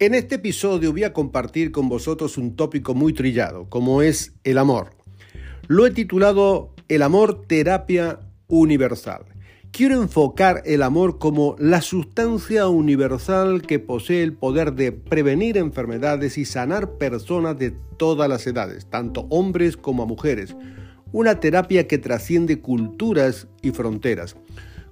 En este episodio voy a compartir con vosotros un tópico muy trillado, como es el amor. Lo he titulado El amor terapia universal. Quiero enfocar el amor como la sustancia universal que posee el poder de prevenir enfermedades y sanar personas de todas las edades, tanto hombres como mujeres. Una terapia que trasciende culturas y fronteras,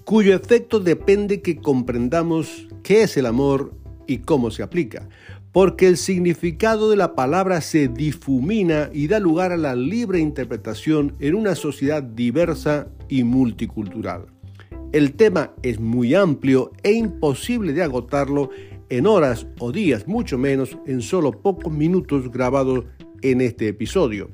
cuyo efecto depende que comprendamos qué es el amor y cómo se aplica, porque el significado de la palabra se difumina y da lugar a la libre interpretación en una sociedad diversa y multicultural. El tema es muy amplio e imposible de agotarlo en horas o días, mucho menos en solo pocos minutos grabados en este episodio.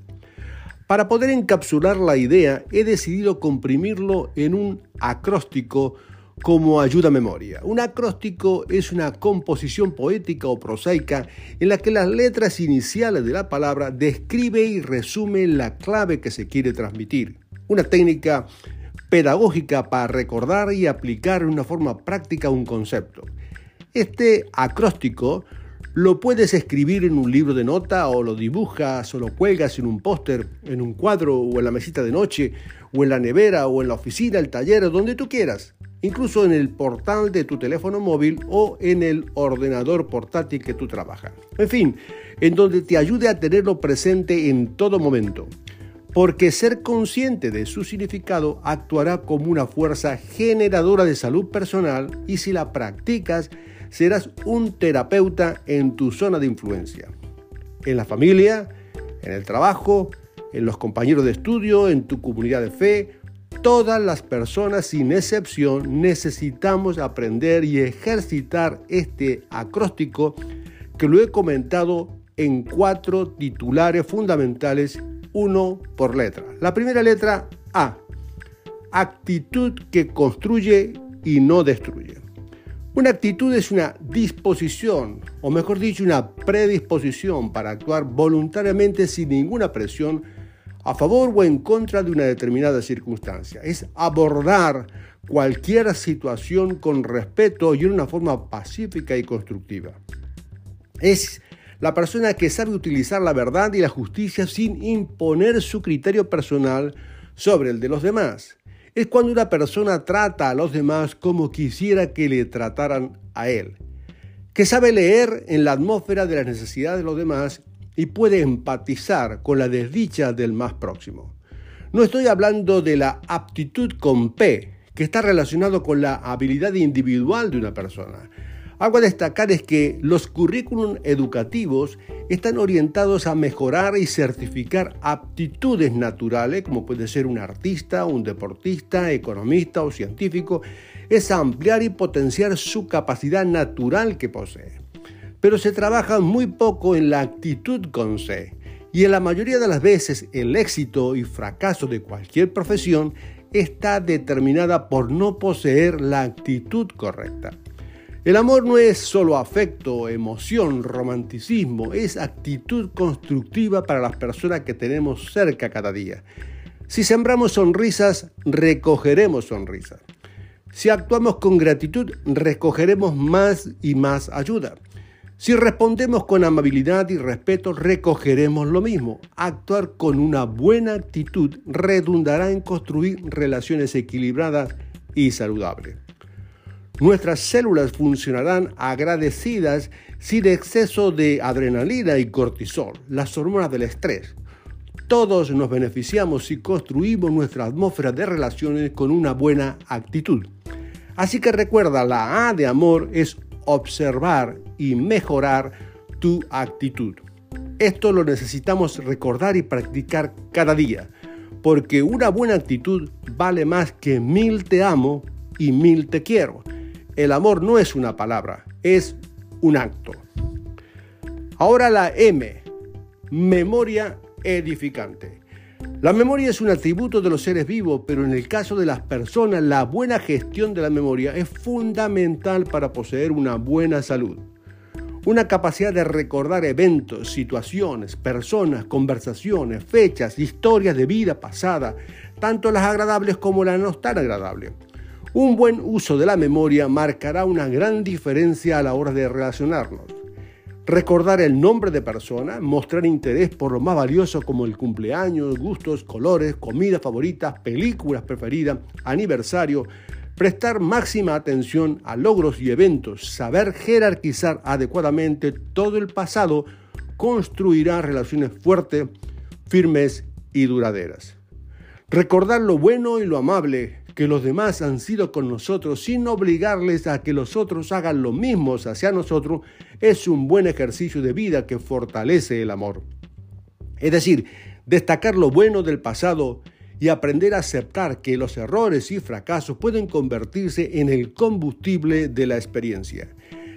Para poder encapsular la idea, he decidido comprimirlo en un acróstico como ayuda a memoria. Un acróstico es una composición poética o prosaica en la que las letras iniciales de la palabra describe y resume la clave que se quiere transmitir. Una técnica pedagógica para recordar y aplicar de una forma práctica un concepto. Este acróstico lo puedes escribir en un libro de nota o lo dibujas o lo cuelgas en un póster, en un cuadro o en la mesita de noche o en la nevera o en la oficina, el taller, donde tú quieras incluso en el portal de tu teléfono móvil o en el ordenador portátil que tú trabajas. En fin, en donde te ayude a tenerlo presente en todo momento. Porque ser consciente de su significado actuará como una fuerza generadora de salud personal y si la practicas serás un terapeuta en tu zona de influencia. En la familia, en el trabajo, en los compañeros de estudio, en tu comunidad de fe Todas las personas sin excepción necesitamos aprender y ejercitar este acróstico que lo he comentado en cuatro titulares fundamentales, uno por letra. La primera letra A, actitud que construye y no destruye. Una actitud es una disposición, o mejor dicho, una predisposición para actuar voluntariamente sin ninguna presión a favor o en contra de una determinada circunstancia. Es abordar cualquier situación con respeto y en una forma pacífica y constructiva. Es la persona que sabe utilizar la verdad y la justicia sin imponer su criterio personal sobre el de los demás. Es cuando una persona trata a los demás como quisiera que le trataran a él. Que sabe leer en la atmósfera de las necesidades de los demás y puede empatizar con la desdicha del más próximo. No estoy hablando de la aptitud con P, que está relacionado con la habilidad individual de una persona. Algo a destacar es que los currículum educativos están orientados a mejorar y certificar aptitudes naturales, como puede ser un artista, un deportista, economista o científico, es ampliar y potenciar su capacidad natural que posee pero se trabaja muy poco en la actitud con C. Y en la mayoría de las veces el éxito y fracaso de cualquier profesión está determinada por no poseer la actitud correcta. El amor no es solo afecto, emoción, romanticismo, es actitud constructiva para las personas que tenemos cerca cada día. Si sembramos sonrisas, recogeremos sonrisas. Si actuamos con gratitud, recogeremos más y más ayuda. Si respondemos con amabilidad y respeto, recogeremos lo mismo. Actuar con una buena actitud redundará en construir relaciones equilibradas y saludables. Nuestras células funcionarán agradecidas sin exceso de adrenalina y cortisol, las hormonas del estrés. Todos nos beneficiamos si construimos nuestra atmósfera de relaciones con una buena actitud. Así que recuerda, la A de amor es observar y mejorar tu actitud. Esto lo necesitamos recordar y practicar cada día, porque una buena actitud vale más que mil te amo y mil te quiero. El amor no es una palabra, es un acto. Ahora la M, memoria edificante. La memoria es un atributo de los seres vivos, pero en el caso de las personas, la buena gestión de la memoria es fundamental para poseer una buena salud. Una capacidad de recordar eventos, situaciones, personas, conversaciones, fechas, historias de vida pasada, tanto las agradables como las no tan agradables. Un buen uso de la memoria marcará una gran diferencia a la hora de relacionarnos recordar el nombre de persona, mostrar interés por lo más valioso como el cumpleaños, gustos, colores, comidas favoritas, películas preferidas, aniversario, prestar máxima atención a logros y eventos, saber jerarquizar adecuadamente todo el pasado, construirá relaciones fuertes, firmes y duraderas. Recordar lo bueno y lo amable, que los demás han sido con nosotros sin obligarles a que los otros hagan lo mismo hacia nosotros, es un buen ejercicio de vida que fortalece el amor. Es decir, destacar lo bueno del pasado y aprender a aceptar que los errores y fracasos pueden convertirse en el combustible de la experiencia.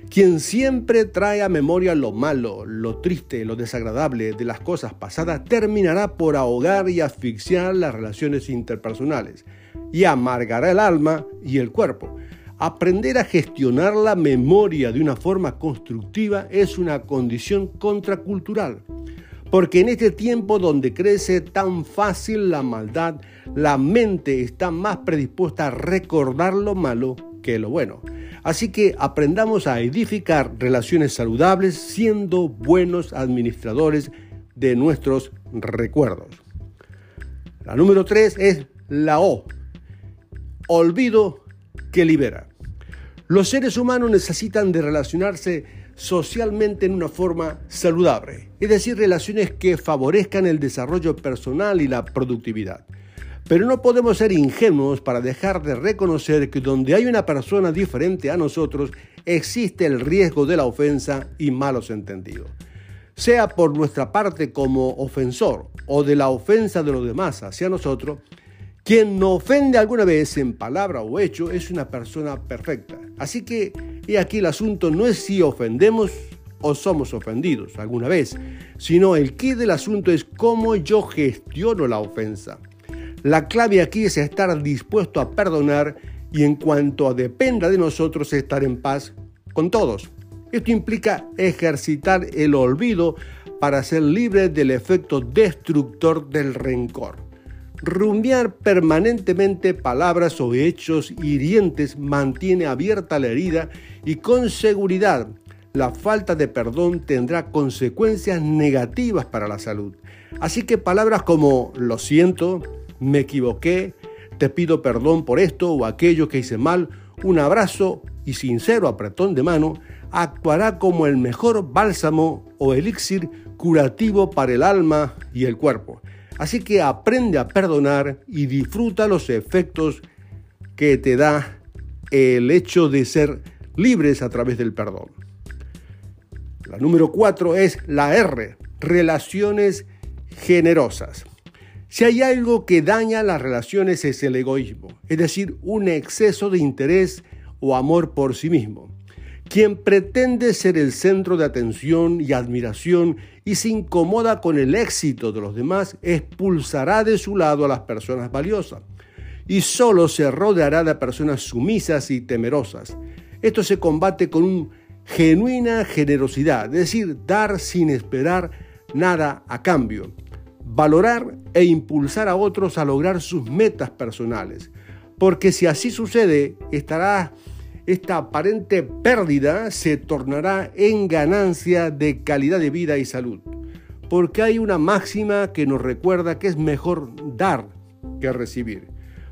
Quien siempre trae a memoria lo malo, lo triste, lo desagradable de las cosas pasadas, terminará por ahogar y asfixiar las relaciones interpersonales y amargará el alma y el cuerpo. Aprender a gestionar la memoria de una forma constructiva es una condición contracultural, porque en este tiempo donde crece tan fácil la maldad, la mente está más predispuesta a recordar lo malo que lo bueno. Así que aprendamos a edificar relaciones saludables siendo buenos administradores de nuestros recuerdos. La número tres es la O, olvido que libera. Los seres humanos necesitan de relacionarse socialmente en una forma saludable, es decir, relaciones que favorezcan el desarrollo personal y la productividad. Pero no podemos ser ingenuos para dejar de reconocer que donde hay una persona diferente a nosotros, existe el riesgo de la ofensa y malos entendidos. Sea por nuestra parte como ofensor o de la ofensa de los demás hacia nosotros, quien no ofende alguna vez en palabra o hecho es una persona perfecta. Así que, y aquí el asunto no es si ofendemos o somos ofendidos alguna vez, sino el quid del asunto es cómo yo gestiono la ofensa. La clave aquí es estar dispuesto a perdonar y en cuanto dependa de nosotros estar en paz con todos. Esto implica ejercitar el olvido para ser libre del efecto destructor del rencor. Rumbear permanentemente palabras o hechos hirientes mantiene abierta la herida y con seguridad la falta de perdón tendrá consecuencias negativas para la salud. Así que palabras como lo siento, me equivoqué, te pido perdón por esto o aquello que hice mal, un abrazo y sincero apretón de mano actuará como el mejor bálsamo o elixir curativo para el alma y el cuerpo. Así que aprende a perdonar y disfruta los efectos que te da el hecho de ser libres a través del perdón. La número cuatro es la R, relaciones generosas. Si hay algo que daña las relaciones es el egoísmo, es decir, un exceso de interés o amor por sí mismo. Quien pretende ser el centro de atención y admiración y se incomoda con el éxito de los demás, expulsará de su lado a las personas valiosas y solo se rodeará de personas sumisas y temerosas. Esto se combate con una genuina generosidad, es decir, dar sin esperar nada a cambio, valorar e impulsar a otros a lograr sus metas personales, porque si así sucede, estará esta aparente pérdida se tornará en ganancia de calidad de vida y salud. Porque hay una máxima que nos recuerda que es mejor dar que recibir.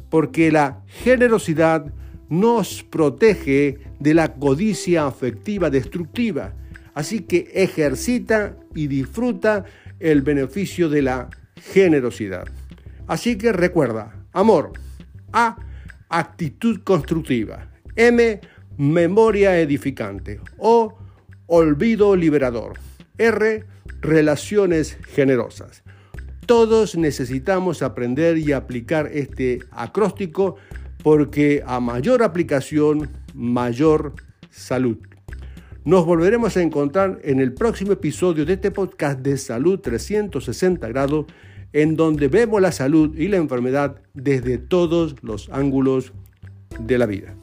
Porque la generosidad nos protege de la codicia afectiva destructiva. Así que ejercita y disfruta el beneficio de la generosidad. Así que recuerda, amor. A, actitud constructiva. M, memoria edificante. O, olvido liberador. R, relaciones generosas. Todos necesitamos aprender y aplicar este acróstico porque a mayor aplicación, mayor salud. Nos volveremos a encontrar en el próximo episodio de este podcast de Salud 360 grados, en donde vemos la salud y la enfermedad desde todos los ángulos de la vida.